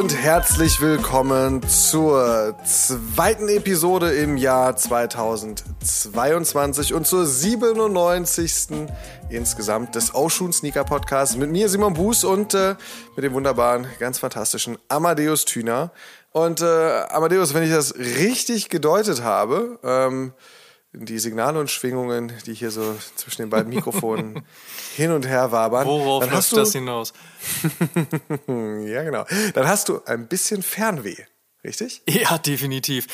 und herzlich willkommen zur zweiten Episode im Jahr 2022 und zur 97. insgesamt des Ocean Sneaker Podcasts mit mir Simon Buß und äh, mit dem wunderbaren, ganz fantastischen Amadeus Thüner. Und äh, Amadeus, wenn ich das richtig gedeutet habe, ähm, die Signale und Schwingungen, die hier so zwischen den beiden Mikrofonen hin und her wabern. Worauf dann läuft das hinaus? ja, genau. Dann hast du ein bisschen Fernweh, richtig? Ja, definitiv.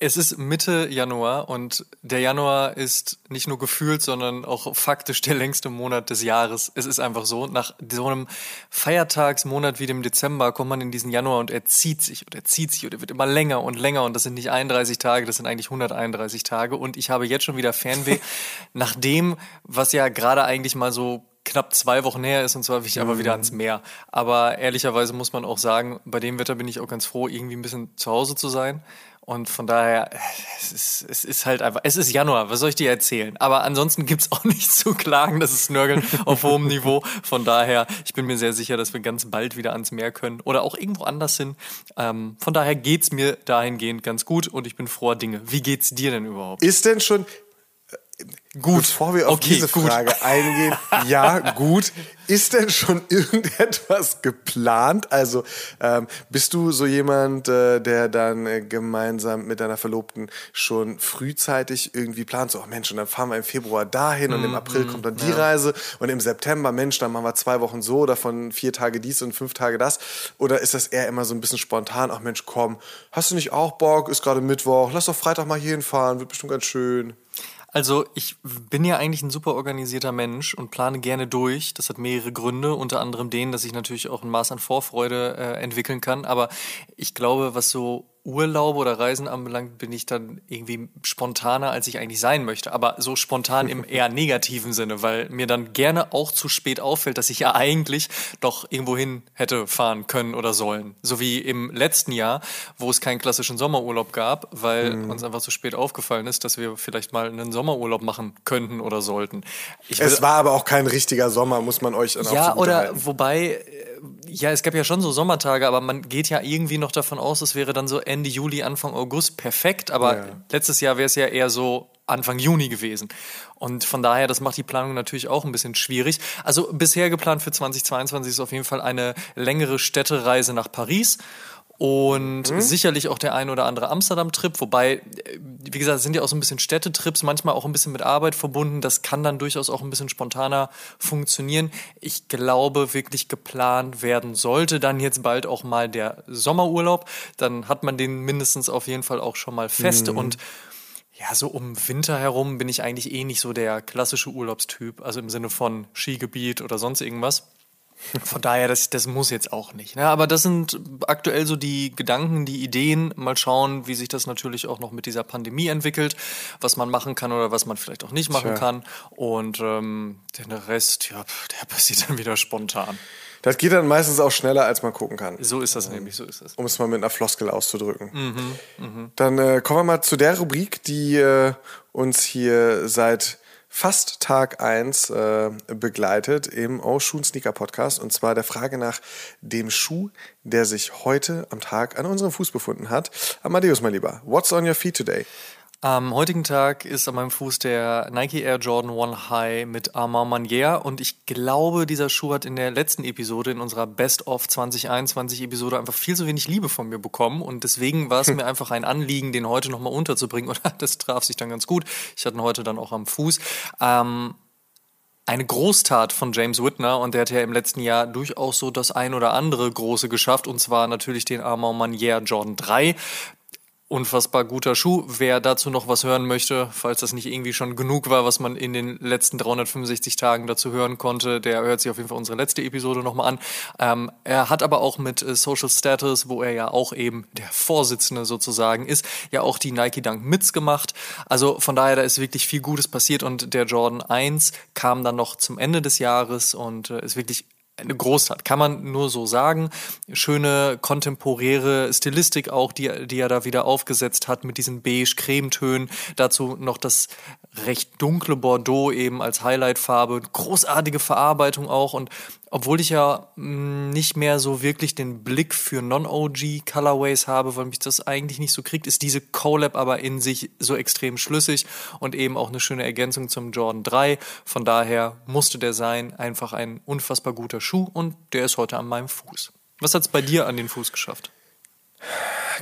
Es ist Mitte Januar und der Januar ist nicht nur gefühlt, sondern auch faktisch der längste Monat des Jahres. Es ist einfach so. Nach so einem Feiertagsmonat wie dem Dezember kommt man in diesen Januar und er zieht sich und er zieht sich und er wird immer länger und länger und das sind nicht 31 Tage, das sind eigentlich 131 Tage und ich habe jetzt schon wieder Fernweh nach dem, was ja gerade eigentlich mal so knapp zwei Wochen her ist und zwar will ich aber wieder mhm. ans Meer. Aber ehrlicherweise muss man auch sagen, bei dem Wetter bin ich auch ganz froh, irgendwie ein bisschen zu Hause zu sein. Und von daher, es ist, es ist halt einfach, es ist Januar, was soll ich dir erzählen? Aber ansonsten gibt's auch nichts zu klagen, das ist Nörgeln auf hohem Niveau. Von daher, ich bin mir sehr sicher, dass wir ganz bald wieder ans Meer können oder auch irgendwo anders hin. Ähm, von daher geht's mir dahingehend ganz gut und ich bin froher Dinge. Wie geht's dir denn überhaupt? Ist denn schon, Gut. Bevor wir auf okay, diese gut. Frage eingehen, ja, gut. Ist denn schon irgendetwas geplant? Also ähm, bist du so jemand, äh, der dann äh, gemeinsam mit deiner Verlobten schon frühzeitig irgendwie plant, so, oh Mensch, und dann fahren wir im Februar dahin und im mhm, April kommt dann die ja. Reise und im September, Mensch, dann machen wir zwei Wochen so, davon vier Tage dies und fünf Tage das? Oder ist das eher immer so ein bisschen spontan, ach Mensch, komm, hast du nicht auch Bock? Ist gerade Mittwoch, lass doch Freitag mal hier hinfahren, wird bestimmt ganz schön. Also ich bin ja eigentlich ein super organisierter Mensch und plane gerne durch. Das hat mehrere Gründe, unter anderem den, dass ich natürlich auch ein Maß an Vorfreude äh, entwickeln kann. Aber ich glaube, was so Urlaube oder Reisen anbelangt, bin ich dann irgendwie spontaner, als ich eigentlich sein möchte. Aber so spontan im eher negativen Sinne, weil mir dann gerne auch zu spät auffällt, dass ich ja eigentlich doch irgendwo hin hätte fahren können oder sollen. So wie im letzten Jahr, wo es keinen klassischen Sommerurlaub gab, weil mhm. uns einfach zu spät aufgefallen ist, dass wir vielleicht mal einen Sommerurlaub machen könnten oder sollten. Ich es war aber auch kein richtiger Sommer, muss man euch dann Ja, oder wobei ja, es gab ja schon so Sommertage, aber man geht ja irgendwie noch davon aus, es wäre dann so Ende Juli, Anfang August perfekt. Aber ja. letztes Jahr wäre es ja eher so Anfang Juni gewesen. Und von daher, das macht die Planung natürlich auch ein bisschen schwierig. Also bisher geplant für 2022 ist auf jeden Fall eine längere Städtereise nach Paris und mhm. sicherlich auch der ein oder andere Amsterdam-Trip, wobei, äh, wie gesagt, sind ja auch so ein bisschen Städtetrips, manchmal auch ein bisschen mit Arbeit verbunden. Das kann dann durchaus auch ein bisschen spontaner funktionieren. Ich glaube, wirklich geplant werden sollte dann jetzt bald auch mal der Sommerurlaub. Dann hat man den mindestens auf jeden Fall auch schon mal fest mhm. und ja, so um Winter herum bin ich eigentlich eh nicht so der klassische Urlaubstyp, also im Sinne von Skigebiet oder sonst irgendwas. Von daher, das, das muss jetzt auch nicht. Ne? Aber das sind aktuell so die Gedanken, die Ideen. Mal schauen, wie sich das natürlich auch noch mit dieser Pandemie entwickelt, was man machen kann oder was man vielleicht auch nicht machen Tja. kann. Und ähm, den Rest, ja, der passiert dann wieder spontan. Das geht dann meistens auch schneller, als man gucken kann. So ist das ähm, nämlich, so ist es. Um es mal mit einer Floskel auszudrücken. Mhm, mh. Dann äh, kommen wir mal zu der Rubrik, die äh, uns hier seit fast Tag 1 äh, begleitet im Oshun Sneaker Podcast und zwar der Frage nach dem Schuh, der sich heute am Tag an unserem Fuß befunden hat. Amadeus, mein Lieber, what's on your feet today? Am heutigen Tag ist an meinem Fuß der Nike Air Jordan One High mit Armand Manier. Und ich glaube, dieser Schuh hat in der letzten Episode, in unserer Best of 2021 Episode einfach viel zu wenig Liebe von mir bekommen. Und deswegen war es mir einfach ein Anliegen, den heute nochmal unterzubringen. Und das traf sich dann ganz gut. Ich hatte ihn heute dann auch am Fuß. Ähm, eine Großtat von James Whitner und der hat ja im letzten Jahr durchaus so das ein oder andere Große geschafft. Und zwar natürlich den Armand Manier Jordan 3 unfassbar guter Schuh. Wer dazu noch was hören möchte, falls das nicht irgendwie schon genug war, was man in den letzten 365 Tagen dazu hören konnte, der hört sich auf jeden Fall unsere letzte Episode nochmal an. Ähm, er hat aber auch mit äh, Social Status, wo er ja auch eben der Vorsitzende sozusagen ist, ja auch die Nike Dunk Mits gemacht. Also von daher, da ist wirklich viel Gutes passiert und der Jordan 1 kam dann noch zum Ende des Jahres und äh, ist wirklich eine Großtat, kann man nur so sagen. Schöne kontemporäre Stilistik auch, die, die er da wieder aufgesetzt hat mit diesen beige-cremetönen. Dazu noch das recht dunkle Bordeaux eben als Highlightfarbe. Großartige Verarbeitung auch und obwohl ich ja mh, mm, nicht mehr so wirklich den Blick für Non-OG Colorways habe, weil mich das eigentlich nicht so kriegt, ist diese Collab aber in sich so extrem schlüssig und eben auch eine schöne Ergänzung zum Jordan 3. Von daher musste der sein, einfach ein unfassbar guter Schuh und der ist heute an meinem Fuß. Was hat es bei dir an den Fuß geschafft?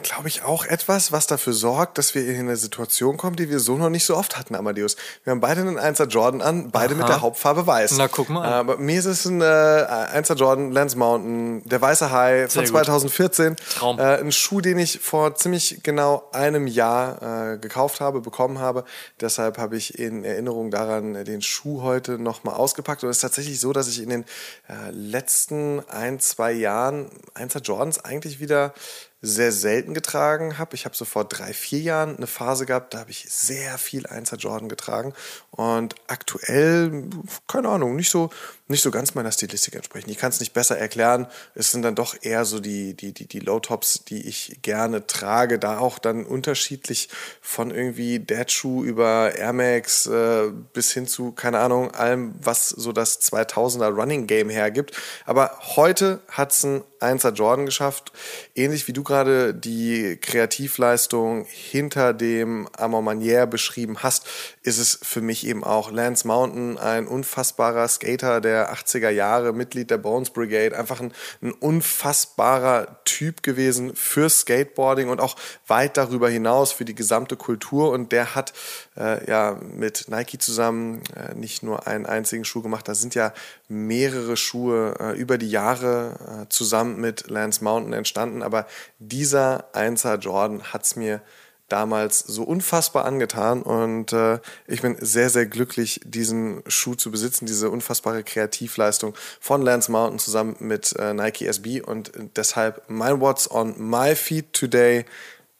Glaube ich, auch etwas, was dafür sorgt, dass wir in eine Situation kommen, die wir so noch nicht so oft hatten, Amadeus. Wir haben beide einen 1er Jordan an, beide Aha. mit der Hauptfarbe weiß. Na, guck mal. Aber mir ist es ein äh, 1er Jordan Lance Mountain, der weiße High von 2014. Traum. Äh, ein Schuh, den ich vor ziemlich genau einem Jahr äh, gekauft habe, bekommen habe. Deshalb habe ich in Erinnerung daran den Schuh heute nochmal ausgepackt. Und es ist tatsächlich so, dass ich in den äh, letzten ein, zwei Jahren 1er Jordans eigentlich wieder sehr selten getragen habe. Ich habe so vor drei, vier Jahren eine Phase gehabt, da habe ich sehr viel 1er Jordan getragen. Und aktuell, keine Ahnung, nicht so, nicht so ganz meiner Stilistik entsprechen. Ich kann es nicht besser erklären. Es sind dann doch eher so die, die, die, die Low-Tops, die ich gerne trage. Da auch dann unterschiedlich von irgendwie Dad-Schuh über Air Max äh, bis hin zu, keine Ahnung, allem, was so das 2000er Running Game hergibt. Aber heute hat es ein 1er Jordan geschafft. Ähnlich wie du gerade die Kreativleistung hinter dem Amor Manier beschrieben hast, ist es für mich eben auch Lance Mountain, ein unfassbarer Skater der 80er Jahre, Mitglied der Bones Brigade, einfach ein, ein unfassbarer Typ gewesen für Skateboarding und auch weit darüber hinaus für die gesamte Kultur. Und der hat äh, ja mit Nike zusammen äh, nicht nur einen einzigen Schuh gemacht, da sind ja mehrere Schuhe äh, über die Jahre äh, zusammen mit Lance Mountain entstanden. Aber dieser 1er Jordan hat es mir damals so unfassbar angetan. Und äh, ich bin sehr, sehr glücklich, diesen Schuh zu besitzen, diese unfassbare Kreativleistung von Lance Mountain zusammen mit äh, Nike SB und deshalb mein What's on my feet today,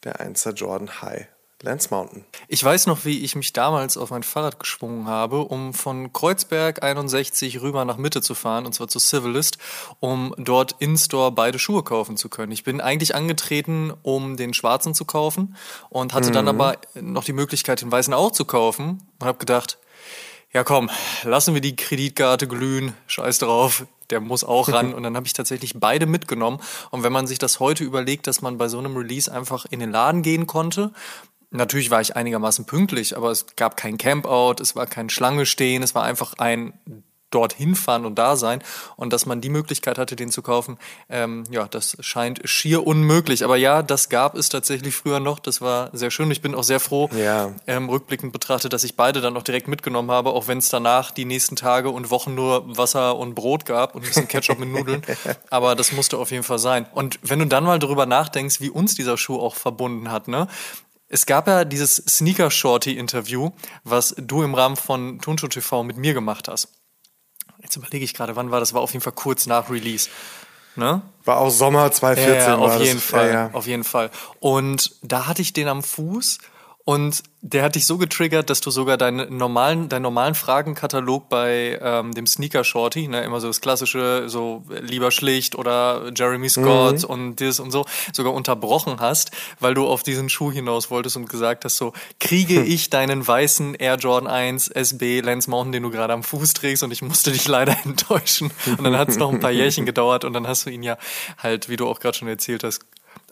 der 1er Jordan High Lance Mountain. Ich weiß noch, wie ich mich damals auf mein Fahrrad geschwungen habe, um von Kreuzberg 61 rüber nach Mitte zu fahren, und zwar zu Civilist, um dort in-store beide Schuhe kaufen zu können. Ich bin eigentlich angetreten, um den schwarzen zu kaufen und hatte mhm. dann aber noch die Möglichkeit, den weißen auch zu kaufen und habe gedacht, ja komm, lassen wir die Kreditkarte glühen, scheiß drauf, der muss auch ran. Und dann habe ich tatsächlich beide mitgenommen. Und wenn man sich das heute überlegt, dass man bei so einem Release einfach in den Laden gehen konnte Natürlich war ich einigermaßen pünktlich, aber es gab kein Campout, es war kein Schlange stehen, es war einfach ein dorthin fahren und da sein und dass man die Möglichkeit hatte, den zu kaufen, ähm, ja, das scheint schier unmöglich. Aber ja, das gab es tatsächlich früher noch. Das war sehr schön. Ich bin auch sehr froh, ja. ähm, rückblickend betrachtet, dass ich beide dann noch direkt mitgenommen habe, auch wenn es danach die nächsten Tage und Wochen nur Wasser und Brot gab und ein bisschen Ketchup mit Nudeln. Aber das musste auf jeden Fall sein. Und wenn du dann mal darüber nachdenkst, wie uns dieser Schuh auch verbunden hat, ne? Es gab ja dieses Sneaker Shorty Interview, was du im Rahmen von Tonshow TV mit mir gemacht hast. Jetzt überlege ich gerade, wann war das? War auf jeden Fall kurz nach Release. Ne? War auch Sommer 2014. Ja, auf jeden das. Fall, ja, ja. auf jeden Fall. Und da hatte ich den am Fuß und der hat dich so getriggert, dass du sogar deinen normalen, deinen normalen Fragenkatalog bei ähm, dem Sneaker Shorty, ne, immer so das klassische, so lieber schlicht oder Jeremy Scott mhm. und das und so, sogar unterbrochen hast, weil du auf diesen Schuh hinaus wolltest und gesagt hast, so, kriege hm. ich deinen weißen Air Jordan 1 SB Lance Mountain, den du gerade am Fuß trägst und ich musste dich leider enttäuschen. Und dann hat es noch ein paar Jährchen gedauert und dann hast du ihn ja halt, wie du auch gerade schon erzählt hast,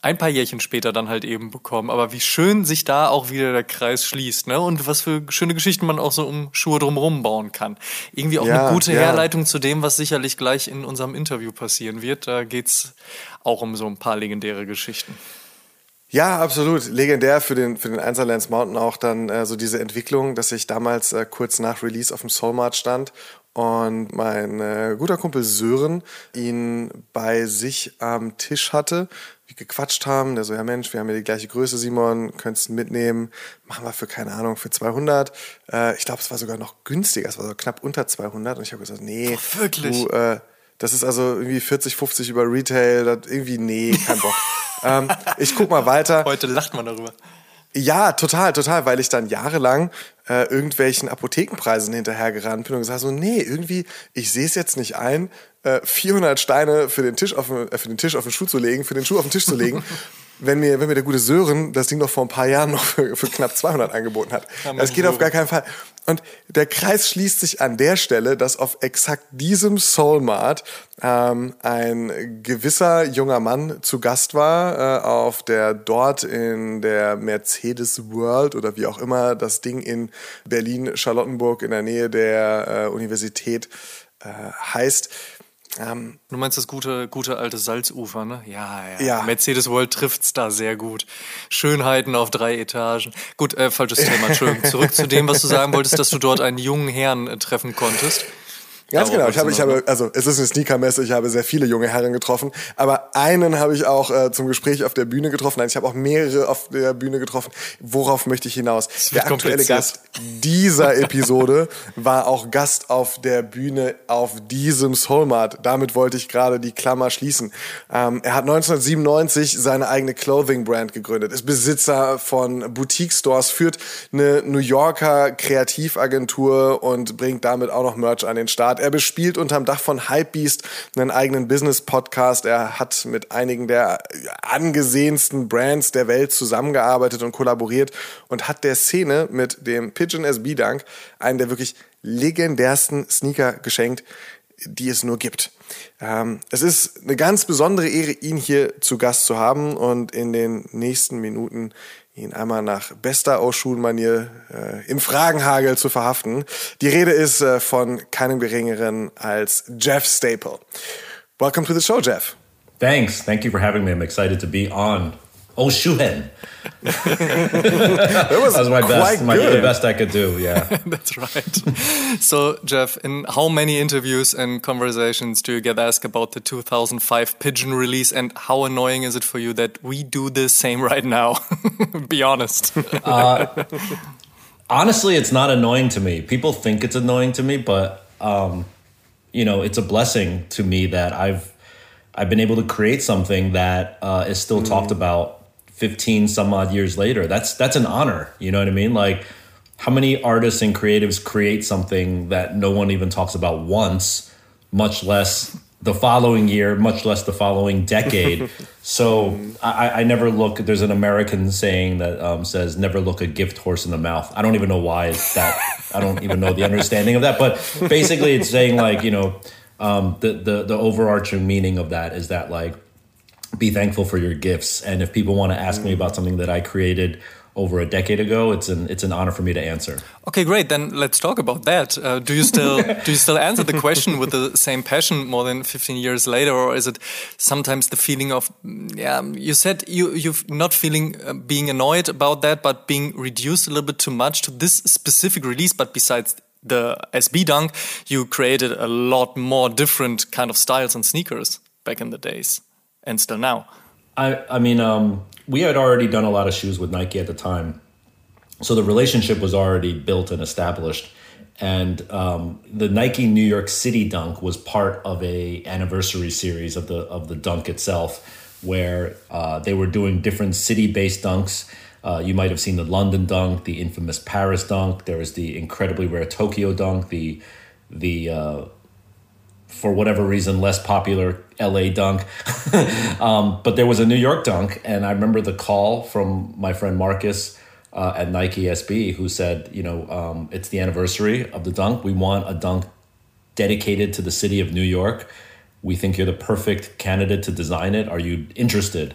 ein paar Jährchen später dann halt eben bekommen. Aber wie schön sich da auch wieder der Kreis schließt, ne? Und was für schöne Geschichten man auch so um Schuhe drumherum bauen kann. Irgendwie auch ja, eine gute ja. Herleitung zu dem, was sicherlich gleich in unserem Interview passieren wird. Da geht's auch um so ein paar legendäre Geschichten. Ja, absolut. Legendär für den, für den Einser Lance Mountain auch dann äh, so diese Entwicklung, dass ich damals äh, kurz nach Release auf dem Soulmart stand und mein äh, guter Kumpel Sören ihn bei sich am Tisch hatte gequatscht haben. Der so, ja Mensch, wir haben ja die gleiche Größe, Simon, könntest du mitnehmen. Machen wir für, keine Ahnung, für 200. Äh, ich glaube, es war sogar noch günstiger. Es war so knapp unter 200. Und ich habe gesagt, nee. Oh, wirklich? Du, äh, das ist also irgendwie 40, 50 über Retail. Das irgendwie, nee, kein Bock. ähm, ich guck mal weiter. Heute lacht man darüber. Ja, total, total, weil ich dann jahrelang äh, irgendwelchen Apothekenpreisen hinterhergerannt bin und gesagt so, nee, irgendwie, ich sehe es jetzt nicht ein, äh, 400 Steine für den Tisch auf, äh, für den Tisch auf den Schuh zu legen, für den Schuh auf den Tisch zu legen. wenn mir, wenn mir der gute Sören das Ding noch vor ein paar Jahren noch für, für knapp 200 angeboten hat. Das geht auf gar keinen Fall. Und der Kreis schließt sich an der Stelle, dass auf exakt diesem Soulmart ähm, ein gewisser junger Mann zu Gast war, äh, auf der dort in der Mercedes World oder wie auch immer das Ding in Berlin-Charlottenburg in der Nähe der äh, Universität äh, heißt. Ähm, du meinst das gute, gute alte Salzufer, ne? Ja, ja. ja. Mercedes World trifft's da sehr gut. Schönheiten auf drei Etagen. Gut, äh, falsches Thema, Entschuldigung. Zurück zu dem, was du sagen wolltest, dass du dort einen jungen Herrn äh, treffen konntest. Ganz genau. Ich habe, ich habe, also es ist eine Sneakermesse. Ich habe sehr viele junge Herren getroffen, aber einen habe ich auch äh, zum Gespräch auf der Bühne getroffen. Nein, ich habe auch mehrere auf der Bühne getroffen. Worauf möchte ich hinaus? Der aktuelle Gast dieser Episode war auch Gast auf der Bühne auf diesem Soulmart. Damit wollte ich gerade die Klammer schließen. Ähm, er hat 1997 seine eigene Clothing Brand gegründet, ist Besitzer von Boutique Stores, führt eine New Yorker Kreativagentur und bringt damit auch noch Merch an den Start. Er bespielt unterm Dach von Hypebeast einen eigenen Business-Podcast. Er hat mit einigen der angesehensten Brands der Welt zusammengearbeitet und kollaboriert und hat der Szene mit dem Pigeon SB Dunk einen der wirklich legendärsten Sneaker geschenkt, die es nur gibt. Ähm, es ist eine ganz besondere Ehre, ihn hier zu Gast zu haben und in den nächsten Minuten ihn einmal nach bester Ausschulmanier äh, im Fragenhagel zu verhaften. Die Rede ist äh, von keinem geringeren als Jeff Staple. Welcome to the show, Jeff. Thanks. Thank you for having me. I'm excited to be on Oh, Schuhen. that was, was my best, my, the best I could do. Yeah, that's right. So, Jeff, in how many interviews and conversations do you get asked about the 2005 Pigeon release, and how annoying is it for you that we do the same right now? Be honest. Uh, honestly, it's not annoying to me. People think it's annoying to me, but um, you know, it's a blessing to me that I've I've been able to create something that uh, is still mm. talked about 15 some odd years later that's that's an honor you know what i mean? Like how many artists and creatives create something that no one even talks about once much less the following year much less the following decade? So I, I, never look there's an american saying that um, says never look a gift horse in the mouth. I don't even know why it's that i don't even know the understanding of that but basically it's saying like you know um, the, the the overarching meaning of that is that like be thankful for your gifts. And if people want to ask me about something that I created over a decade ago, it's an it's an honor for me to answer. Okay, great. Then let's talk about that. Uh, do you still do you still answer the question with the same passion more than 15 years later, or is it sometimes the feeling of yeah? You said you you're not feeling uh, being annoyed about that, but being reduced a little bit too much to this specific release. But besides the SB Dunk, you created a lot more different kind of styles and sneakers back in the days and still now? I I mean, um, we had already done a lot of shoes with Nike at the time, so the relationship was already built and established. And um, the Nike New York City Dunk was part of a anniversary series of the of the Dunk itself, where uh, they were doing different city based dunks. Uh, you might have seen the London Dunk, the infamous Paris Dunk. There was the incredibly rare Tokyo Dunk, the the uh, for whatever reason less popular LA dunk. um, but there was a New York dunk, and I remember the call from my friend Marcus uh, at Nike SB who said, you know, um, it's the anniversary of the dunk. We want a dunk dedicated to the city of New York. We think you're the perfect candidate to design it. Are you interested?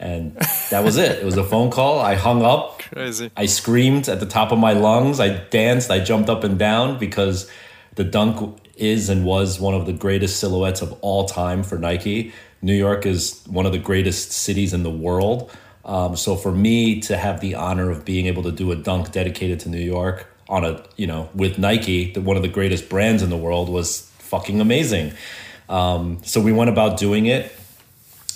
And that was it. It was a phone call. I hung up. Crazy. I screamed at the top of my lungs. I danced. I jumped up and down because the dunk is and was one of the greatest silhouettes of all time for Nike. New York is one of the greatest cities in the world. Um, so for me to have the honor of being able to do a dunk dedicated to New York on a you know with Nike, that one of the greatest brands in the world, was fucking amazing. Um, so we went about doing it,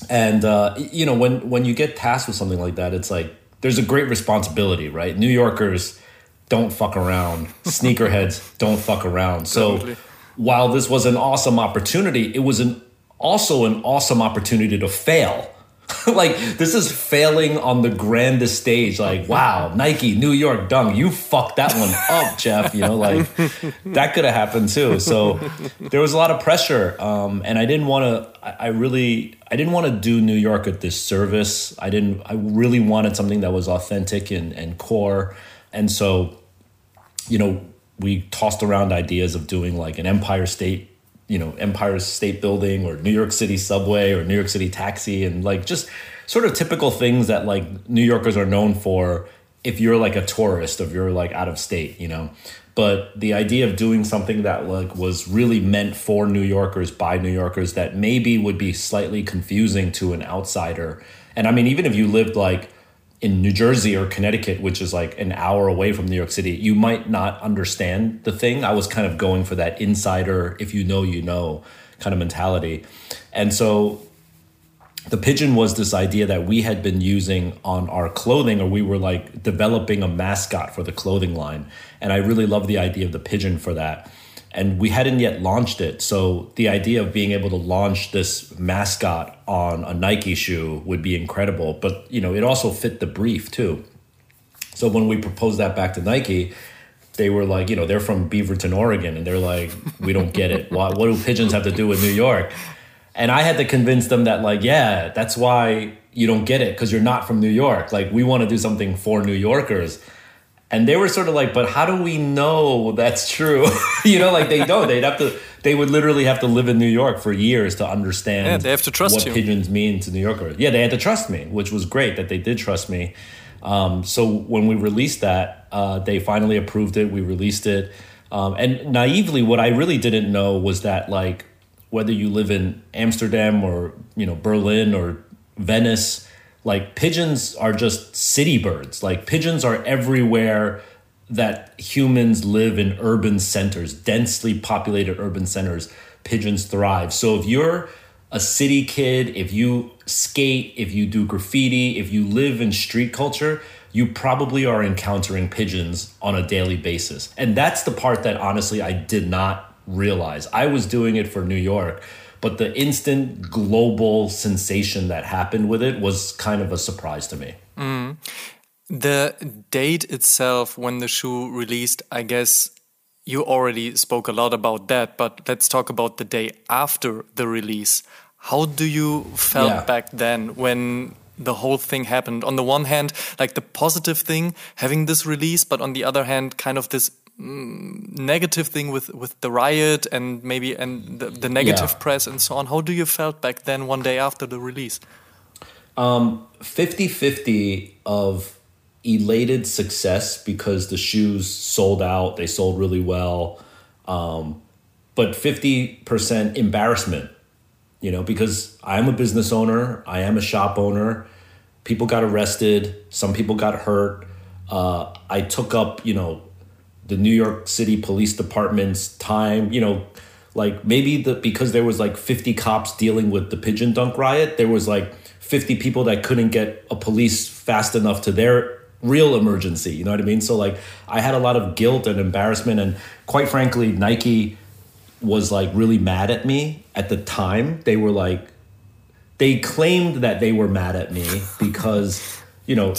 and uh, you know when when you get tasked with something like that, it's like there's a great responsibility, right? New Yorkers don't fuck around. Sneakerheads don't fuck around. So. Totally while this was an awesome opportunity, it was an also an awesome opportunity to fail. like this is failing on the grandest stage. Like, wow, Nike, New York Dunk, you fucked that one up, Jeff. You know, like that could have happened too. So there was a lot of pressure, um, and I didn't want to. I, I really, I didn't want to do New York a disservice. I didn't. I really wanted something that was authentic and, and core, and so, you know, we tossed around ideas of doing like an Empire State you know Empire State Building or New York City subway or New York City taxi and like just sort of typical things that like New Yorkers are known for if you're like a tourist if you're like out of state you know? But the idea of doing something that like was really meant for New Yorkers by New Yorkers that maybe would be slightly confusing to an outsider. And I mean even if you lived like in New Jersey or Connecticut, which is like an hour away from New York City, you might not understand the thing. I was kind of going for that insider, if you know, you know kind of mentality. And so the pigeon was this idea that we had been using on our clothing, or we were like developing a mascot for the clothing line. And I really love the idea of the pigeon for that and we hadn't yet launched it. So the idea of being able to launch this mascot on a Nike shoe would be incredible. But you know, it also fit the brief too. So when we proposed that back to Nike, they were like, you know, they're from Beaverton, Oregon, and they're like, we don't get it. What, what do pigeons have to do with New York? And I had to convince them that, like, yeah, that's why you don't get it because you're not from New York. Like, we want to do something for New Yorkers and they were sort of like but how do we know that's true? You know like they don't. They'd have to they would literally have to live in new york for years to understand yeah, they have to trust what you. pigeons mean to new yorkers yeah they had to trust me which was great that they did trust me. Um, so when we released that uh, they finally approved it. We released it. Um, and naively what i really didn't know was that like whether you live in amsterdam or you know berlin or venice like pigeons are just city birds. Like pigeons are everywhere that humans live in urban centers, densely populated urban centers. Pigeons thrive. So if you're a city kid, if you skate, if you do graffiti, if you live in street culture, you probably are encountering pigeons on a daily basis. And that's the part that honestly I did not realize. I was doing it for New York but the instant global sensation that happened with it was kind of a surprise to me. Mm. The date itself, when the shoe released, I guess you already spoke a lot about that, but let's talk about the day after the release. How do you felt yeah. back then when the whole thing happened? On the one hand, like the positive thing, having this release, but on the other hand, kind of this negative thing with with the riot and maybe and the, the negative yeah. press and so on. How do you felt back then one day after the release? Um 50-50 of elated success because the shoes sold out they sold really well. Um, but 50% embarrassment you know because i'm a business owner i am a shop owner. People got arrested some people got hurt. Uh, i took up you know the New York City Police Department's time, you know, like maybe the because there was like 50 cops dealing with the pigeon dunk riot, there was like 50 people that couldn't get a police fast enough to their real emergency, you know what I mean? So like I had a lot of guilt and embarrassment and quite frankly Nike was like really mad at me at the time. They were like they claimed that they were mad at me because, you know,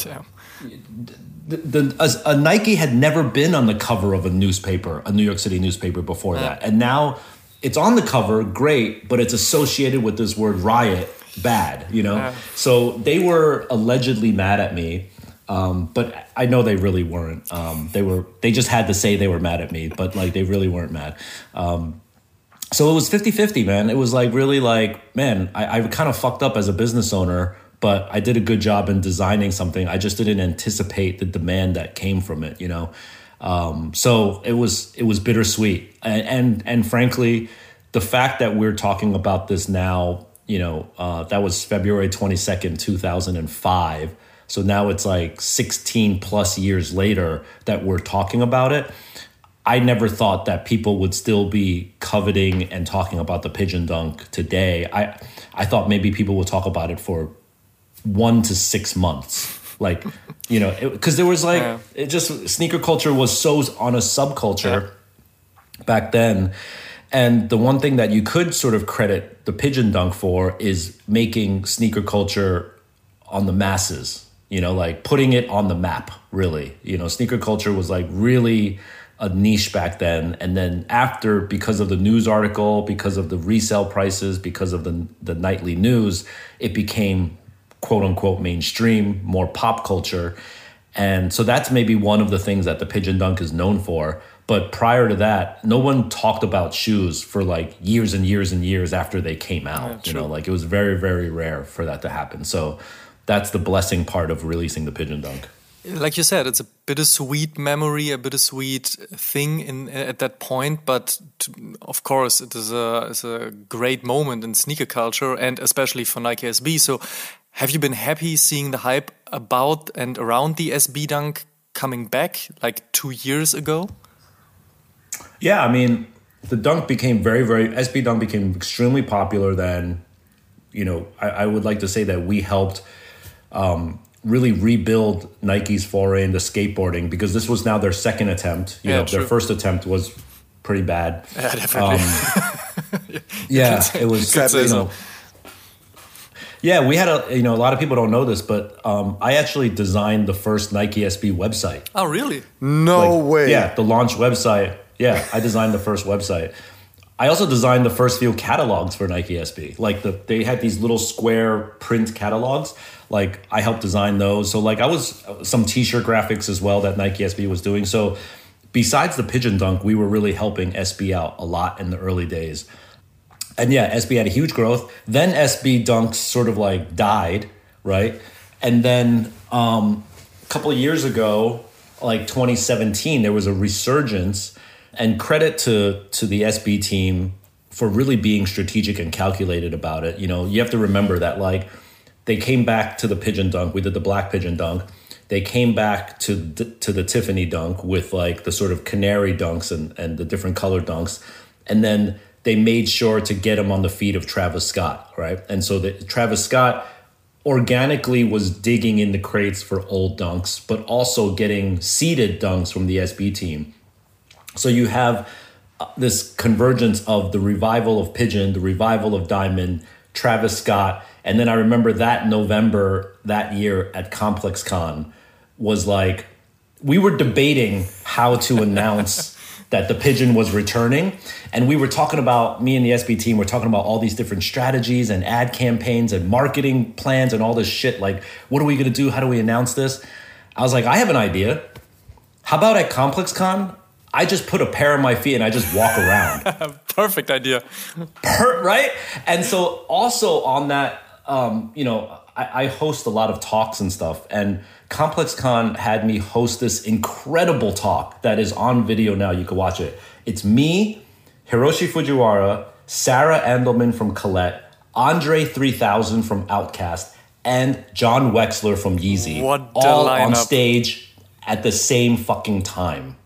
the, the a, a, Nike had never been on the cover of a newspaper, a New York City newspaper before that, and now it's on the cover, great, but it's associated with this word riot, bad, you know. Yeah. So they were allegedly mad at me, um, but I know they really weren't. Um, they were they just had to say they were mad at me, but like they really weren't mad. Um, so it was 50-50, man. It was like really like, man, I, I kind of fucked up as a business owner but I did a good job in designing something. I just didn't anticipate the demand that came from it, you know. Um, so it was it was bittersweet, and, and, and frankly, the fact that we're talking about this now, you know, uh, that was February twenty second, two thousand and five. So now it's like sixteen plus years later that we're talking about it. I never thought that people would still be coveting and talking about the pigeon dunk today. I I thought maybe people would talk about it for one to six months. Like, you know, because there was like, yeah. it just, sneaker culture was so on a subculture yeah. back then. And the one thing that you could sort of credit the pigeon dunk for is making sneaker culture on the masses, you know, like putting it on the map, really. You know, sneaker culture was like really a niche back then. And then after, because of the news article, because of the resale prices, because of the, the nightly news, it became quote unquote mainstream, more pop culture. And so that's maybe one of the things that the Pigeon Dunk is known for. But prior to that, no one talked about shoes for like years and years and years after they came out. Yeah, you know, like it was very, very rare for that to happen. So that's the blessing part of releasing the Pigeon Dunk. Like you said, it's a bittersweet memory, a bittersweet thing in at that point. But to, of course, it is a, it's a great moment in sneaker culture and especially for Nike SB. So, have you been happy seeing the hype about and around the SB Dunk coming back like two years ago? Yeah, I mean, the dunk became very, very SB dunk became extremely popular. Then, you know, I, I would like to say that we helped um, really rebuild Nike's foray into skateboarding because this was now their second attempt. You yeah, know, true. their first attempt was pretty bad. Yeah, definitely. Um, yeah, it was. You know, yeah, we had a you know a lot of people don't know this, but um, I actually designed the first Nike SB website. Oh, really? No like, way. Yeah, the launch website. Yeah, I designed the first website. I also designed the first few catalogs for Nike SB. Like the they had these little square print catalogs. Like I helped design those. So like I was some t-shirt graphics as well that Nike SB was doing. So besides the pigeon dunk, we were really helping SB out a lot in the early days. And yeah, SB had a huge growth. Then SB dunks sort of like died, right? And then um, a couple years ago, like 2017, there was a resurgence and credit to to the SB team for really being strategic and calculated about it. You know, you have to remember that like they came back to the pigeon dunk. We did the black pigeon dunk. They came back to to the Tiffany dunk with like the sort of canary dunks and and the different color dunks, and then they made sure to get him on the feet of Travis Scott, right? And so that Travis Scott organically was digging in the crates for old dunks, but also getting seeded dunks from the SB team. So you have uh, this convergence of the revival of Pigeon, the revival of Diamond, Travis Scott, and then I remember that November that year at Complex Con was like we were debating how to announce that the pigeon was returning and we were talking about me and the SB team were talking about all these different strategies and ad campaigns and marketing plans and all this shit like what are we going to do how do we announce this I was like I have an idea how about at Complex Con I just put a pair on my feet and I just walk around. Perfect idea. Per, right? And so also on that, um, you know, I, I, host a lot of talks and stuff, and Complex Con had me host this incredible talk that is on video now. You can watch it. It's me, Hiroshi Fujiwara, Sarah Andelman from Colette, Andre 3000 from Outkast, and John Wexler from Yeezy. What all on stage at the same fucking time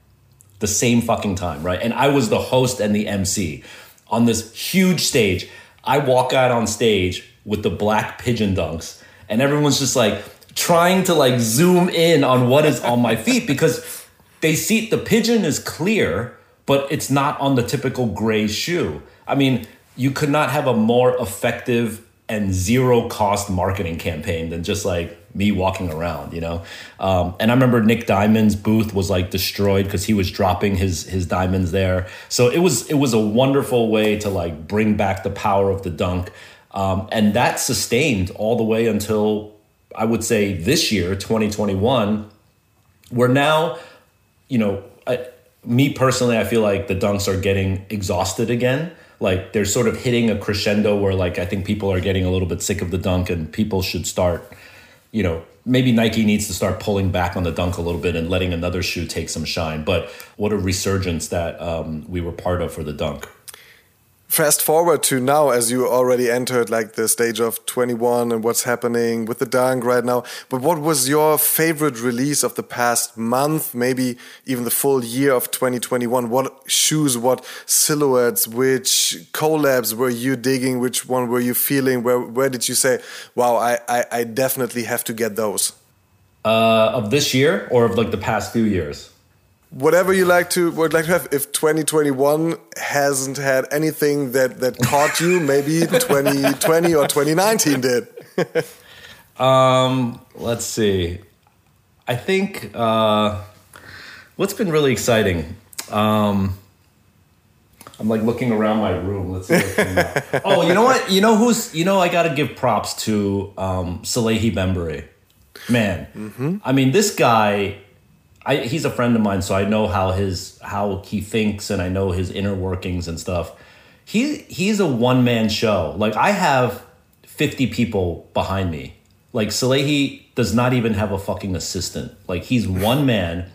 the same fucking time, right? And I was the host and the MC on this huge stage. I walk out on stage with the black pigeon dunks, and everyone's just like trying to like zoom in on what is on my feet because they see the pigeon is clear, but it's not on the typical gray shoe. I mean, you could not have a more effective and zero cost marketing campaign than just like me walking around, you know. Um, and I remember Nick Diamond's booth was like destroyed because he was dropping his his diamonds there. So it was it was a wonderful way to like bring back the power of the dunk, um, and that sustained all the way until I would say this year, 2021. We're now, you know, I, me personally, I feel like the dunks are getting exhausted again like they're sort of hitting a crescendo where like I think people are getting a little bit sick of the dunk and people should start you know, maybe Nike needs to start pulling back on the dunk a little bit and letting another shoe take some shine. But what a resurgence that um, we were part of for the dunk fast forward to now as you already entered like the stage of 21 and what's happening with the dunk right now. But what was your favorite release of the past month maybe even the full year of 2021 what shoes what silhouettes which collabs were you digging? Which one were you feeling? Where where did you say wow i i, I definitely have to get those uh, of this year or of like the past few years whatever you like to would like to have if 2021 hasn't had anything that that caught you maybe 2020 or 2019 did Um, let's see. I think uh, what's been really exciting. Um, I'm like looking around my room. Let's see. oh, you know what? You know who's? You know I got to give props to um, Salehe Bembury. Man, mm-hmm. I mean this guy. I, he's a friend of mine, so I know how his how he thinks, and I know his inner workings and stuff. He he's a one man show. Like I have 50 people behind me. Like Salehe does not even have a fucking assistant. Like he's one man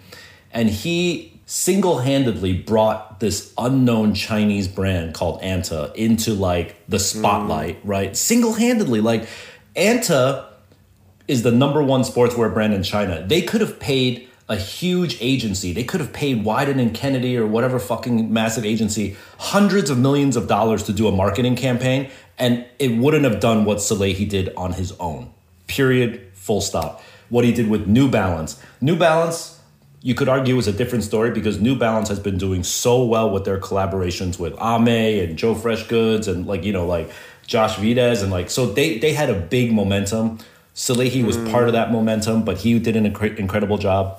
and he single-handedly brought this unknown Chinese brand called Anta into like the spotlight, mm. right? Single-handedly like Anta is the number one sportswear brand in China. They could have paid a huge agency. They could have paid Wieden and Kennedy or whatever fucking massive agency hundreds of millions of dollars to do a marketing campaign, and it wouldn't have done what Salehe did on his own. Period. Full stop. What he did with New Balance. New Balance, you could argue is a different story because New Balance has been doing so well with their collaborations with Aimé and Joe Fresh Goods and like you know like Josh Vides and like so they they had a big momentum. Salehe was mm. part of that momentum, but he did an inc- incredible job.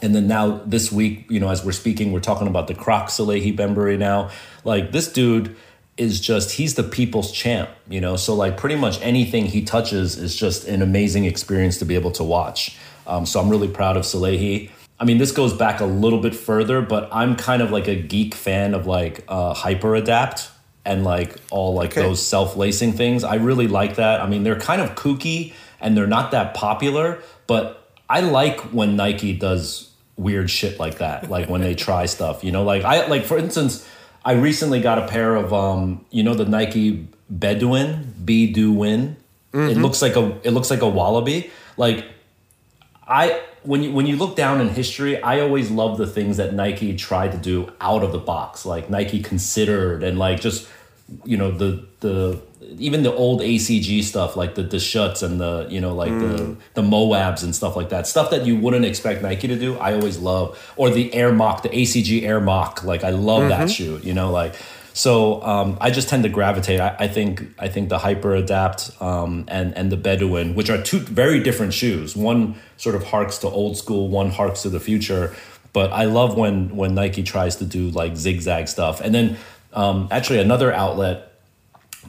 And then now this week, you know, as we're speaking, we're talking about the Croc Salehe Bembury now. Like this dude is just he's the people's champ, you know. So like pretty much anything he touches is just an amazing experience to be able to watch. Um, so I'm really proud of Salehe. I mean, this goes back a little bit further, but I'm kind of like a geek fan of like uh, Hyperadapt and like all like okay. those self lacing things. I really like that. I mean, they're kind of kooky and they're not that popular, but I like when Nike does weird shit like that. Like when they try stuff, you know, like I like for instance, I recently got a pair of um, you know, the Nike Bedouin, Bedouin. Mm-hmm. It looks like a it looks like a wallaby. Like I when you when you look down in history, I always love the things that Nike tried to do out of the box. Like Nike considered and like just you know the the even the old ACG stuff like the Deschutz and the you know like mm. the the Moabs and stuff like that. Stuff that you wouldn't expect Nike to do I always love. Or the Air Mach the ACG Air Mach like I love mm-hmm. that shoe you know like so um, I just tend to gravitate. I, I, think I think the Hyperadapt um, and and the Bedouin which are two very different shoes. One sort of harks to old school one harks to the future. But I love when when Nike tries to do like zigzag stuff. And then um, actually another outlet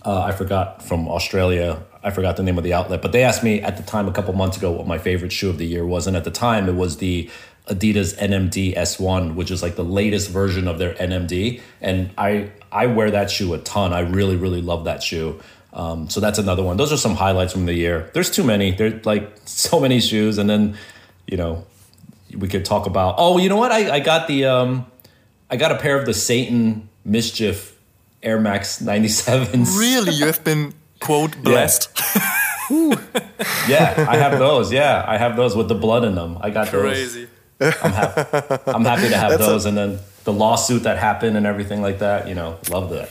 uh, I forgot from Australia. I forgot the name of the outlet, but they asked me at the time a couple months ago what my favorite shoe of the year was, and at the time it was the Adidas NMD S1, which is like the latest version of their NMD, and I I wear that shoe a ton. I really really love that shoe. Um, so that's another one. Those are some highlights from the year. There's too many. There's like so many shoes, and then you know we could talk about. Oh, you know what? I I got the um I got a pair of the Satan Mischief Air Max 97s. Really? You have been, quote, blessed? Yeah. yeah, I have those. Yeah, I have those with the blood in them. I got Crazy. those. I'm, ha- I'm happy to have That's those. A- and then the lawsuit that happened and everything like that, you know, love that.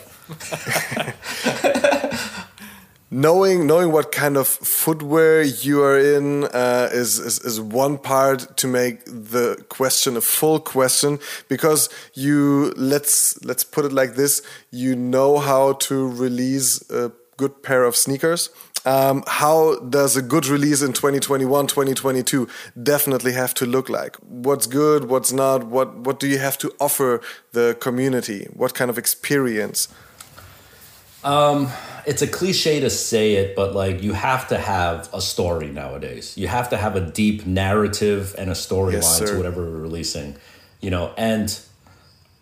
knowing knowing what kind of footwear you are in uh, is, is, is one part to make the question a full question because you let's let's put it like this. You know how to release a good pair of sneakers. Um, how does a good release in 2021 2022 definitely have to look like? What's good what's not? What what do you have to offer the community? What kind of experience? Um it's a cliche to say it, but like you have to have a story nowadays. You have to have a deep narrative and a storyline yes, to whatever we're releasing, you know. And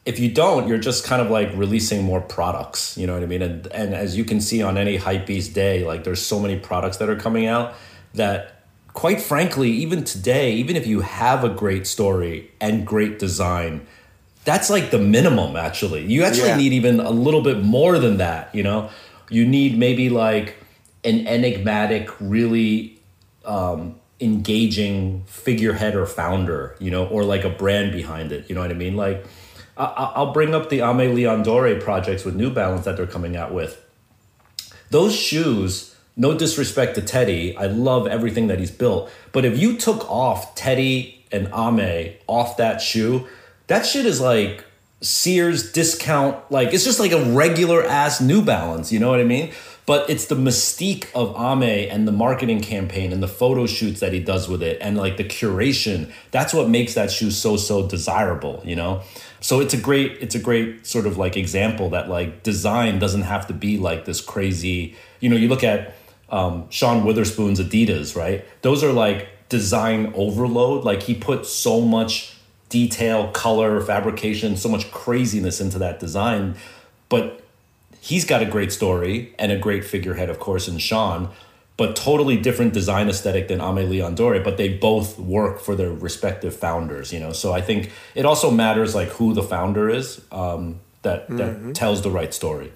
if you don't, you're just kind of like releasing more products. You know what I mean? And and as you can see on any hypebeast day, like there's so many products that are coming out that quite frankly, even today, even if you have a great story and great design, that's like the minimum actually. You actually yeah. need even a little bit more than that, you know? You need maybe like an enigmatic, really um, engaging figurehead or founder, you know, or like a brand behind it. You know what I mean? Like, I- will bring up the Aimé Leon Dore projects with New Balance that they're coming out with. Those shoes, no disrespect to Teddy, I love everything that he's built. But if you took off Teddy and Aimé off that shoe, that shit is like Sears discount, like it's just like a regular ass New Balance. You know what I mean? but it's the mystique of Aimé and the marketing campaign and the photo shoots that he does with it and like the curation. That's what makes that shoe so so desirable, you know? So it's a great it's a great sort of like example that like design doesn't have to be like this crazy, you know, you look at um, Sean Wotherspoon's Adidas, right? Those are like design overload. Like he put so much detail, color, fabrication, so much craziness into that design. But he's got a great story and a great figurehead, of course, in Sean, but totally different design aesthetic than Aimé Leon Dore. But they both work for their respective founders, you know. So I think it also matters like who the founder is um, that that mm-hmm. tells the right story.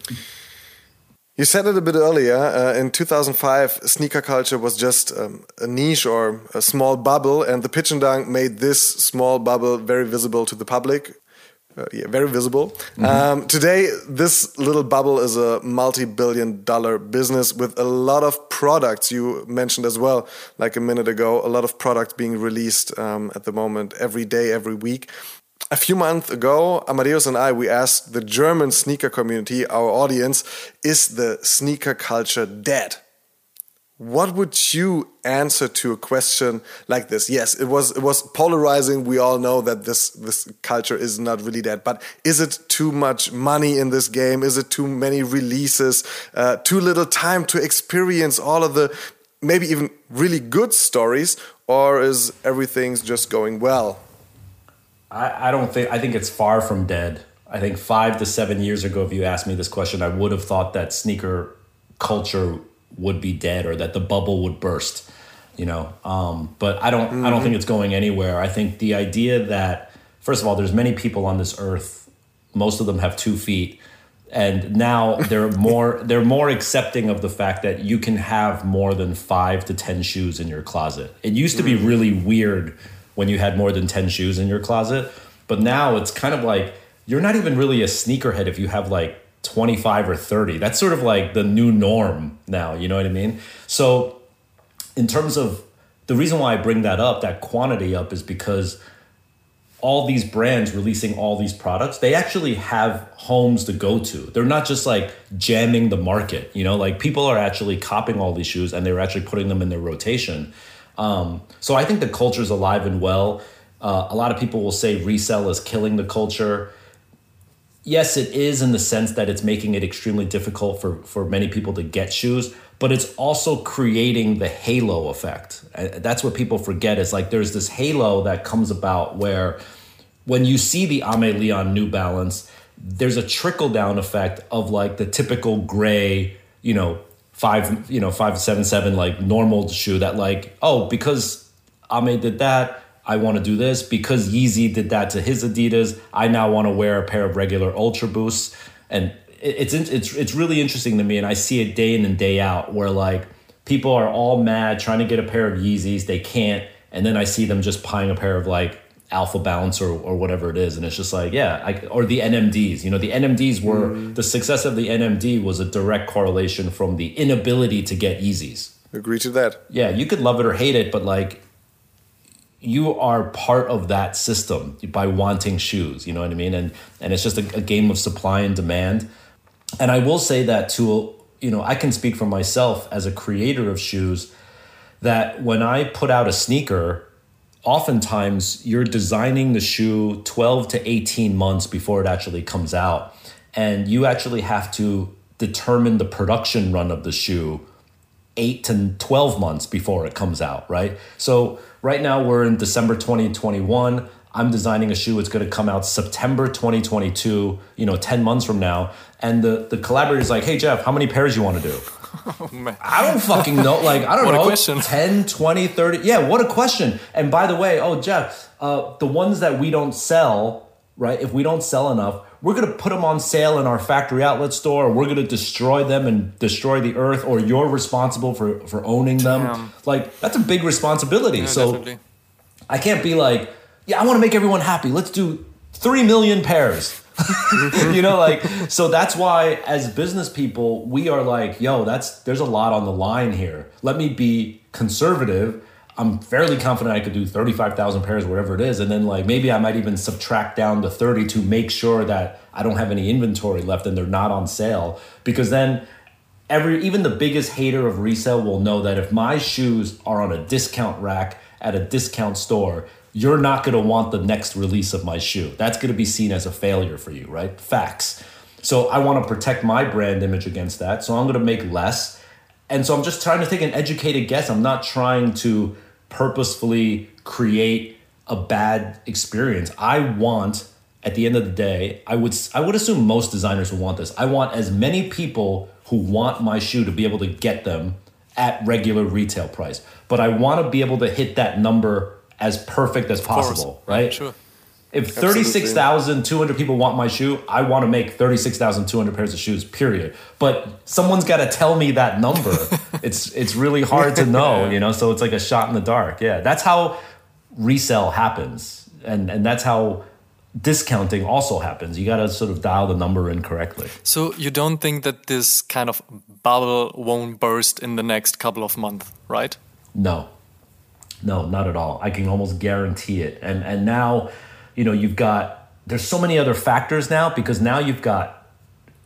You said it a bit earlier. Uh, in 2005, sneaker culture was just um, a niche or a small bubble, and the pigeon dunk made this small bubble very visible to the public. Uh, yeah, very visible. Mm -hmm. um, today, this little bubble is a multi-billion dollar business with a lot of products. You mentioned as well, like a minute ago, a lot of products being released um, at the moment, every day, every week. A few months ago, Amadeus and I, we asked the German sneaker community, our audience, is the sneaker culture dead? What would you answer to a question like this? Yes, it was it was polarizing. We all know that this this culture is not really dead, but is it too much money in this game? Is it too many releases? Uh, too little time to experience all of the maybe even really good stories, or is everything's just going well? I, I don't think I think it's far from dead. I think five to seven years ago, if you asked me this question, I would have thought that sneaker culture would be dead or that the bubble would burst you know um, but i don't mm-hmm. i don't think mm-hmm. it's going anywhere i think the idea that first of all there's many people on this earth most of them have two feet and now they're more they're more accepting of the fact that you can have more than five to ten shoes in your closet it used to be mm. really weird when you had more than 10 shoes in your closet but now it's kind of like you're not even really a sneakerhead if you have like 25 or 30. That's sort of like the new norm now, you know what I mean? So, in terms of the reason why I bring that up, that quantity up, is because all these brands releasing all these products, they actually have homes to go to. They're not just like jamming the market, you know, like people are actually copying all these shoes and they're actually putting them in their rotation. Um, so I think the culture is alive and well. Uh, a lot of people will say resell is killing the culture yes, it is in the sense that it's making it extremely difficult for, for many people to get shoes, but it's also creating the halo effect. That's what people forget is like there's this halo that comes about where when you see the Aimé Leon New Balance, there's a trickle down effect of like the typical gray, you know, five, you know, five seven seven like normal shoe that like, oh, because Aimé did that, I want to do this because Yeezy did that to his Adidas. I now want to wear a pair of regular Ultra Boosts, and it's it's it's really interesting to me, and I see it day in and day out where like people are all mad trying to get a pair of Yeezys, they can't, and then I see them just buying a pair of like Alpha Bounce or, or whatever it is, and it's just like yeah, I, or the NMDs. You know, the NMDs were mm. the success of the NMD was a direct correlation from the inability to get Yeezys. Agree to that. Yeah, you could love it or hate it, but like you are part of that system by wanting shoes you know what i mean and and it's just a, a, game of supply and demand and i will say that to you know i can speak for myself as a creator of shoes that when i put out a sneaker oftentimes you're designing the shoe 12 to 18 months before it actually comes out and you actually have to determine the production run of the shoe 8 to 12 months before it comes out right so Right now, we're in December 2021. I'm designing a shoe. It's going to come out September 2022, you know, 10 months from now. And the, the collaborator is like, hey, Jeff, how many pairs you want to do? Oh, I don't fucking know. Like, I don't what know. What a question. 10, 20, 30. Yeah, what a question. And by the way, oh, Jeff, uh, the ones that we don't sell, right? If we don't sell enough, we're going to put them on sale in our factory outlet store or we're going to destroy them and destroy the earth or you're responsible for for owning them Damn. like that's a big responsibility yeah, so definitely. i can't be like yeah i want to make everyone happy let's do 3 million pairs you know like so that's why as business people we are like yo that's there's a lot on the line here let me be conservative I'm fairly confident I could do 35,000 pairs, whatever it is. And then, like, maybe I might even subtract down to 30 to make sure that I don't have any inventory left and they're not on sale. Because then every even the biggest hater of resale will know that if my shoes are on a discount rack at a discount store, you're not going to want the next release of my shoe. That's going to be seen as a failure for you, right? Facts. So I want to protect my brand image against that. So I'm going to make less. And so I'm just trying to take an educated guess. I'm not trying to purposefully create a bad experience. I want at the end of the day, I would I would assume most designers would want this. I want as many people who want my shoe to be able to get them at regular retail price. But I want to be able to hit that number as perfect as possible, right? Sure. If 36,200 people want my shoe, I want to make 36,200 pairs of shoes, period. But someone's got to tell me that number. it's it's really hard to know, you know, so it's like a shot in the dark. Yeah. That's how resale happens. And and that's how discounting also happens. You got to sort of dial the number in correctly. So you don't think that this kind of bubble won't burst in the next couple of months, right? No. No, not at all. I can almost guarantee it. And and now, you know, you've got there's so many other factors now because now you've got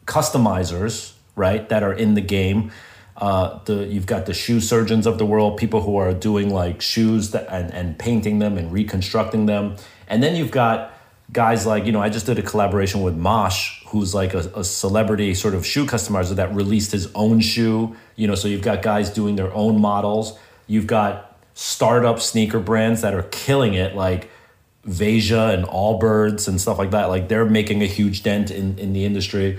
customizers, right, that are in the game. Uh, the you've got the shoe surgeons of the world, people who are doing like shoes that, and and painting them and reconstructing them, and then you've got guys like you know I just did a collaboration with Mache, who's like a, a, celebrity sort of shoe customizer that released his own shoe. You know, so you've got guys doing their own models. You've got startup sneaker brands that are killing it, like Veja and Allbirds and stuff like that. Like they're making a huge dent in in the industry.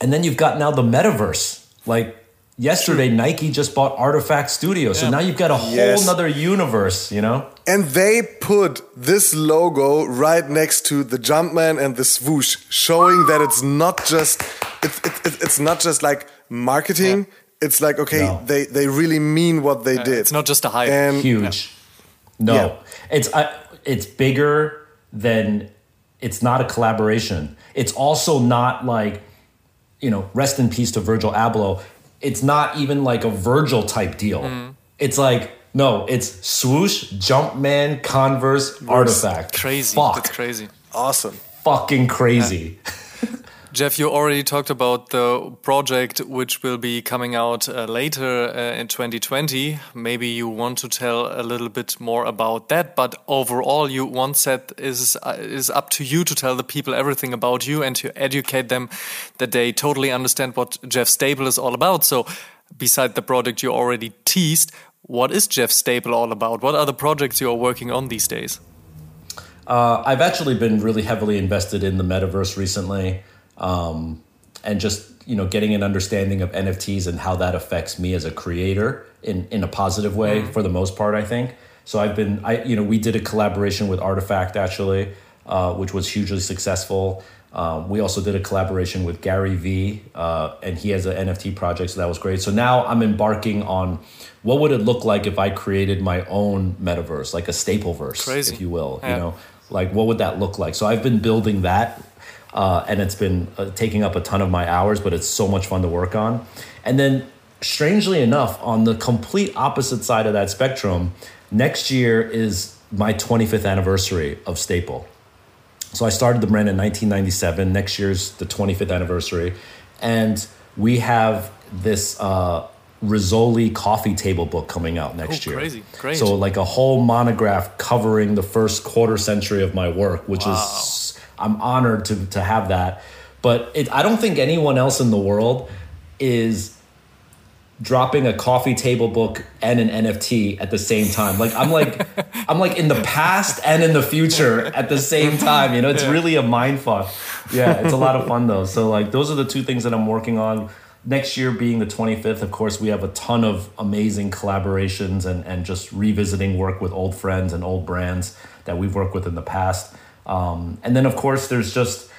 And then you've got now the metaverse, like yesterday Nike just bought RTFKT Studio. So now you've got a whole yes. nother universe, you know? And they put this logo right next to the Jumpman and the swoosh, showing that it's not just it's it, it's not just like marketing. Yeah. It's like okay, no. they they really mean what they did. It's not just a hype. And Huge. No, it's uh, it's bigger than it's not a collaboration. It's also not like you know, rest in peace to Virgil Abloh it's not even like a Virgil type deal. Mm. It's like no, it's swoosh, Jumpman, Converse, RTFKT, Crazy. Fuck. That's crazy. Awesome. Fucking crazy. Yeah. Jeff, you already talked about the project which will be coming out uh, later uh, in 2020. Maybe you want to tell a little bit more about that, but overall, you once said is uh, is up to you to tell the people everything about you and to educate them that they totally understand what Jeff Staple is all about. So, beside the project you already teased, what is Jeff Staple all about? What are the projects you are working on these days? Uh, I've actually been really heavily invested in the metaverse recently um, and just you know getting an understanding of NFTs and how that affects me as a creator in in a positive way mm. for the most part. I think so. I've been I you know we did a collaboration with RTFKT actually, uh, which was hugely successful. Um, we also did a collaboration with Gary Vee, uh, and he has an NFT project, so that was great. So now I'm embarking on what would it look like if I created my own metaverse, like a Stapleverse, Crazy. if you will. Yeah. You know, like what would that look like? So I've been building that uh, and it's been uh, taking up a ton of my hours, but it's so much fun to work on. And then, strangely enough, on the complete opposite side of that spectrum, next year is my 25th anniversary of Staple. So I started the brand in 1997. Next year's the 25th anniversary, and we have this uh, Rizzoli coffee table book coming out next oh, year. Crazy, great. So like a whole monograph covering the first quarter century of my work, which wow. is I'm honored to to have that. But it, I don't think anyone else in the world is dropping a coffee table book and an NFT at the same time. Like I'm like I'm like in the past and in the future at the same time. You know, it's yeah. really a mind fuck. Yeah, it's a lot of fun though. So like those are the two things that I'm working on. Next year being the 25th, of course, we have a ton of amazing collaborations and, and just revisiting work with old friends and old brands that we've worked with in the past. Um, and then, of course, there's just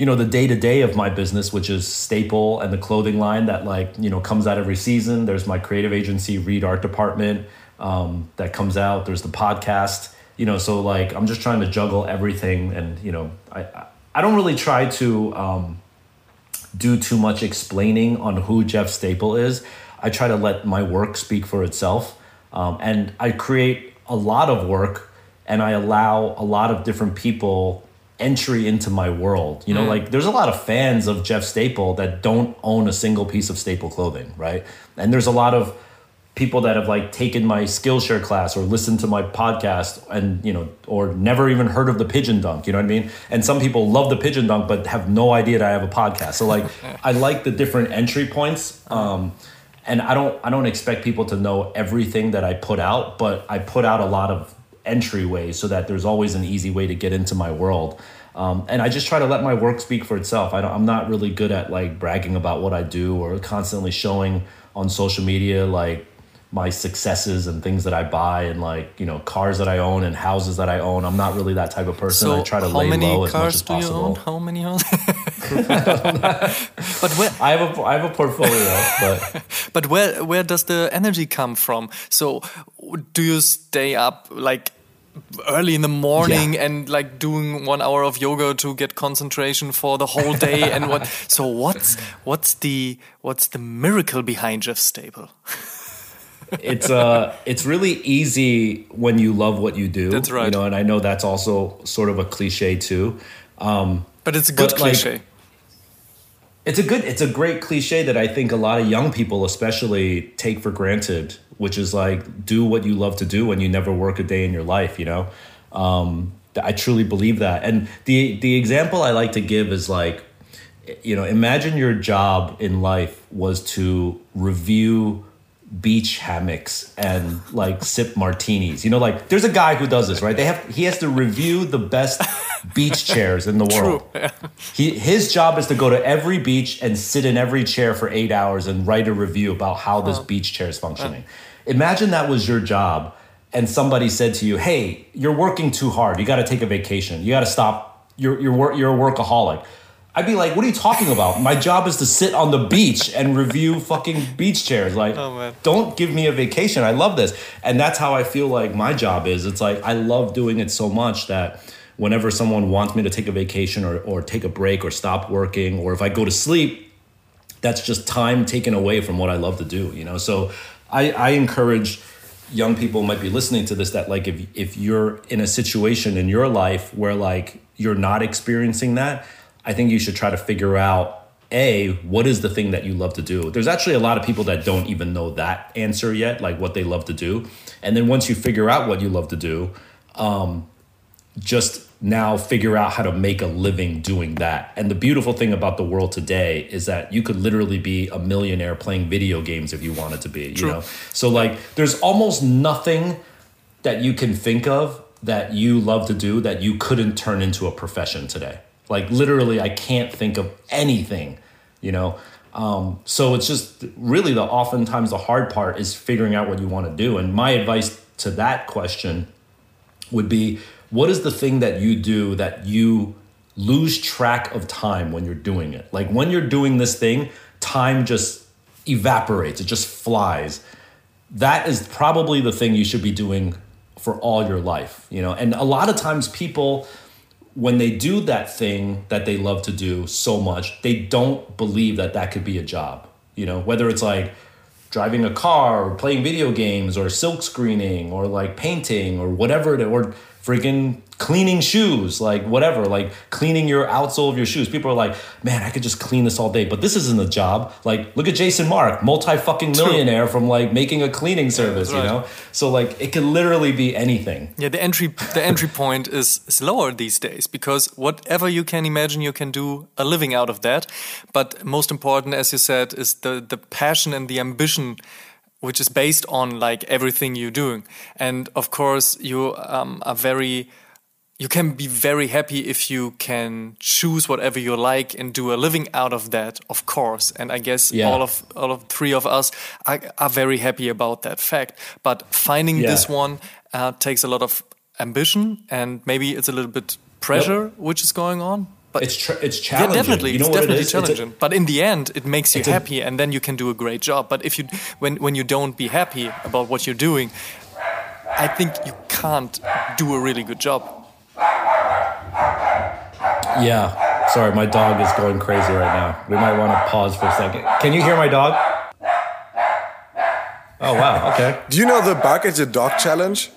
you know the day to day of my business, which is Staple and the clothing line that like you know comes out every season. There's my creative agency, Reed Art Department, um, that comes out. There's the podcast. You know, so like I'm just trying to juggle everything, and you know, I I don't really try to um, do too much explaining on who Jeff Staple is. I try to let my work speak for itself, um, and I create a lot of work and I allow a lot of different people entry into my world. You know, mm. like there's a lot of fans of Jeff Staple that don't own a single piece of Staple clothing, right? And there's a lot of people that have like taken my Skillshare class or listened to my podcast and you know or never even heard of the pigeon dunk you know what i mean and some people love the pigeon dunk but have no idea that i have a podcast so like i like the different entry points um, and i don't i don't expect people to know everything that i put out but i put out a lot of entryways so that there's always an easy way to get into my world um, and I just try to let my work speak for itself. I am not really good at like bragging about what I do or constantly showing on social media like my successes and things that I buy and like you know cars that I own and houses that I own. I'm not really that type of person. So I try to lay low as much as possible. You own? How many houses? but where I have a I have a portfolio, but but where where does the energy come from? So do you stay up like? early in the morning yeah. and like doing one hour of yoga to get concentration for the whole day and what so what's what's the what's the miracle behind jeff staple it's uh it's really easy when you love what you do. That's right. You know, and I know that's also sort of a cliche too. Um, but it's a good cliche. Like, it's a good it's a great cliche that I think a lot of young people especially take for granted, which is like do what you love to do and you never work a day in your life, you know? Um, I truly believe that. And the the example I like to give is like you know, imagine your job in life was to review beach hammocks and like sip martinis. You know, like there's a guy who does this, right? They have he has to review the best beach chairs in the world. True. He his job is to go to every beach and sit in every chair for eight hours and write a review about how this beach chair is functioning. Imagine that was your job and somebody said to you, "Hey, you're working too hard. You got to take a vacation. You got to stop. You're you're you're a workaholic." I'd be like, what are you talking about? My job is to sit on the beach and review fucking beach chairs. Like, oh, don't give me a vacation. I love this. And that's how I feel like my job is. It's like, I love doing it so much that whenever someone wants me to take a vacation or, or take a break or stop working, or if I go to sleep, that's just time taken away from what I love to do, you know? So I, I encourage young people might be listening to this that like if if you're in a situation in your life where like you're not experiencing that I think you should try to figure out a what is the thing that you love to do? There's actually a lot of people that don't even know that answer yet like what they love to do. And then once you figure out what you love to do um, just now figure out how to make a living doing that. And the beautiful thing about the world today is that you could literally be a millionaire playing video games if you wanted to be True. you know? So like there's almost nothing that you can think of that you love to do that you couldn't turn into a profession today like literally, I can't think of anything, you know. Um, so it's just really the oftentimes the hard part is figuring out what you want to do. And my advice to that question would be, what is the thing that you do that you lose track of time when you're doing it? Like when you're doing this thing, time just evaporates, it just flies. That is probably the thing you should be doing for all your life, you know. And a lot of times people when they do that thing that they love to do so much, they don't believe that that could be a job. You know, whether it's like driving a car or playing video games or silk screening or like painting or whatever it or freaking cleaning shoes, like whatever, like cleaning your outsole of your shoes. People are like, man, I could just clean this all day, but this isn't a job. Like, look at Jason Markk, multi fucking millionaire from like making a cleaning service, right. you know? So like, it can literally be anything. Yeah, the entry the entry point is, is lower these days because whatever you can imagine, you can do a living out of that. But most important, as you said, is the the passion and the ambition which is based on like everything you're doing. And of course, you um, are very you can be very happy if you can choose whatever you like and do a living out of that of course and i guess yeah. all of all of three of us are, are very happy about that fact but finding yeah. this one uh, takes a lot of ambition and maybe it's a little bit pressure yep. which is going on but it's it's challenging. Yeah, definitely, you know it's definitely it challenging. A, but in the end, it makes you happy, a, and then you can do a great job. But if you when when you don't be happy about what you're doing, I think you can't do a really good job. Yeah. Sorry, my dog is going crazy right now. We might want to pause for a second. Can you hear my dog? Oh wow. Okay. Do you know the bark at your dog challenge?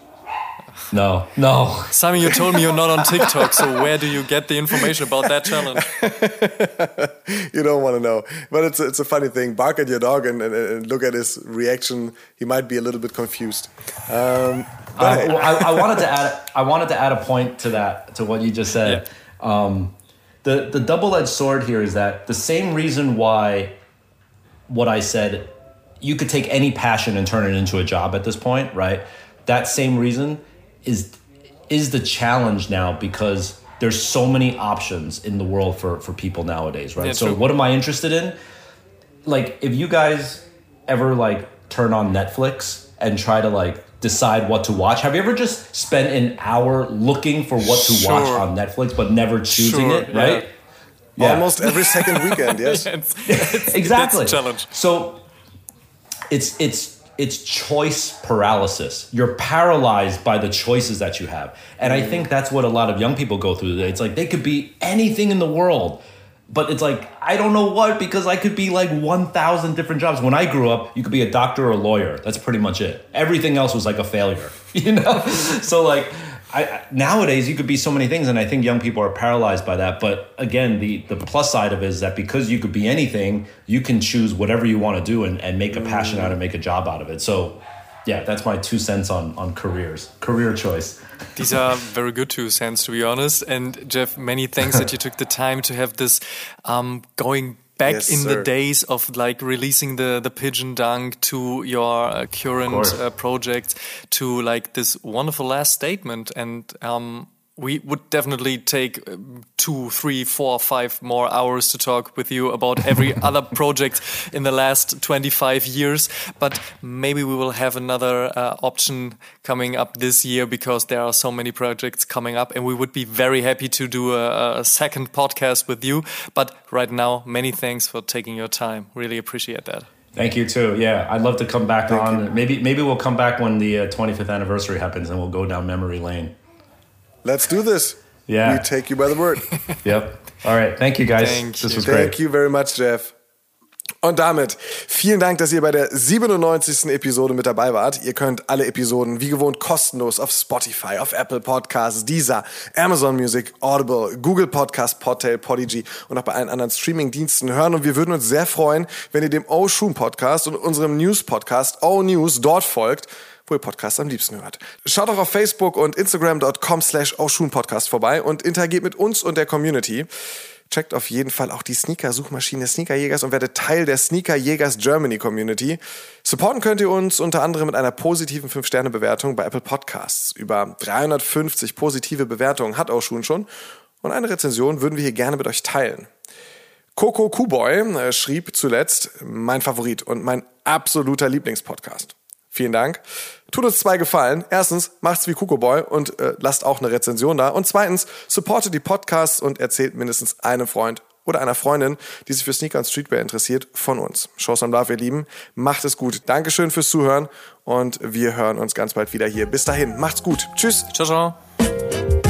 No, no. Simon, you told me you're not on TikTok, so where do you get the information about that challenge? you don't want to know, but it's a, it's a funny thing. Bark at your dog and, and, and, look at his reaction. He might be a little bit confused. Um, I, I, I, wanted to add I wanted to add a point to that to what you just said. Yeah. Um, the the double edged sword here is that the same reason why what I said you could take any passion and turn it into a job at this point, right? That same reason is is the challenge now because there's so many options in the world for for people nowadays, right? Yeah, so true. what am I interested in? Like if you guys ever like turn on Netflix and try to like decide what to watch. Have you ever just spent an hour looking for what to sure. watch on Netflix but never choosing sure, it, right? Yeah. Yeah. Almost every second weekend, yes. it's, it's, exactly. It's challenge. So it's it's it's choice paralysis. You're paralyzed by the choices that you have. And I mm. think that's what a lot of young people go through today. It's like they could be anything in the world, but it's like, I don't know what because I could be like 1,000 different jobs. When I grew up, you could be a doctor or a lawyer. That's pretty much it. Everything else was like a failure, you know? so, like, I, nowadays you could be so many things, and I think young people are paralyzed by that. But again, the the plus side of it is that because you could be anything, you can choose whatever you want to do and, and make a mm. passion out of make a job out of it. So, yeah, that's my two cents on on careers, career choice. These are very good two cents, to be honest. And Jeff, many thanks that you took the time to have this um, going back yes, in sir. the days of like releasing the the pigeon dunk to your uh, current uh, project to like this wonderful last statement and um, we would definitely take um, two, three, four, five more hours to talk with you about every other project in the last 25 years. But maybe we will have another uh, option coming up this year because there are so many projects coming up, and we would be very happy to do a, a second podcast with you. But right now, many thanks for taking your time. Really appreciate that. Thank you too. Yeah, I'd love to come back Thank on. You. Maybe maybe we'll come back when the uh, 25th anniversary happens, and we'll go down memory lane. Let's do this. Yeah. We take you by the word. yep. All right. Thank you, guys. Thank this you. was great. Thank you very much, Jeff. Und damit vielen Dank, dass ihr bei der 97. Episode mit dabei wart. Ihr könnt alle Episoden wie gewohnt kostenlos auf Spotify, auf Apple Podcasts, Deezer, Amazon Music, Audible, Google Podcast, Podtail, Podigy und auch bei allen anderen Streaming-Diensten hören. Und wir würden uns sehr freuen, wenn ihr dem O Shoom Podcast und unserem News Podcast O News dort folgt wo ihr Podcasts am liebsten hört. Schaut auch auf Facebook und Instagram.com slash Podcast vorbei und interagiert mit uns und der Community. Checkt auf jeden Fall auch die Sneaker-Suchmaschine Sneakerjägers und werdet Teil der Sneakerjägers Germany Community. Supporten könnt ihr uns unter anderem mit einer positiven 5-Sterne-Bewertung bei Apple Podcasts. Über 350 positive Bewertungen hat Oshun schon und eine Rezension würden wir hier gerne mit euch teilen. Coco Kuboy äh, schrieb zuletzt mein Favorit und mein absoluter Lieblingspodcast. Vielen Dank. Tut uns zwei Gefallen. Erstens, macht's wie Kuko Boy und äh, lasst auch eine Rezension da. Und zweitens, supportet die Podcasts und erzählt mindestens einem Freund oder einer Freundin, die sich für Sneaker und Streetwear interessiert, von uns. Shows on Love, ihr Lieben. Macht es gut. Dankeschön fürs Zuhören und wir hören uns ganz bald wieder hier. Bis dahin, macht's gut. Tschüss. Ciao, ciao.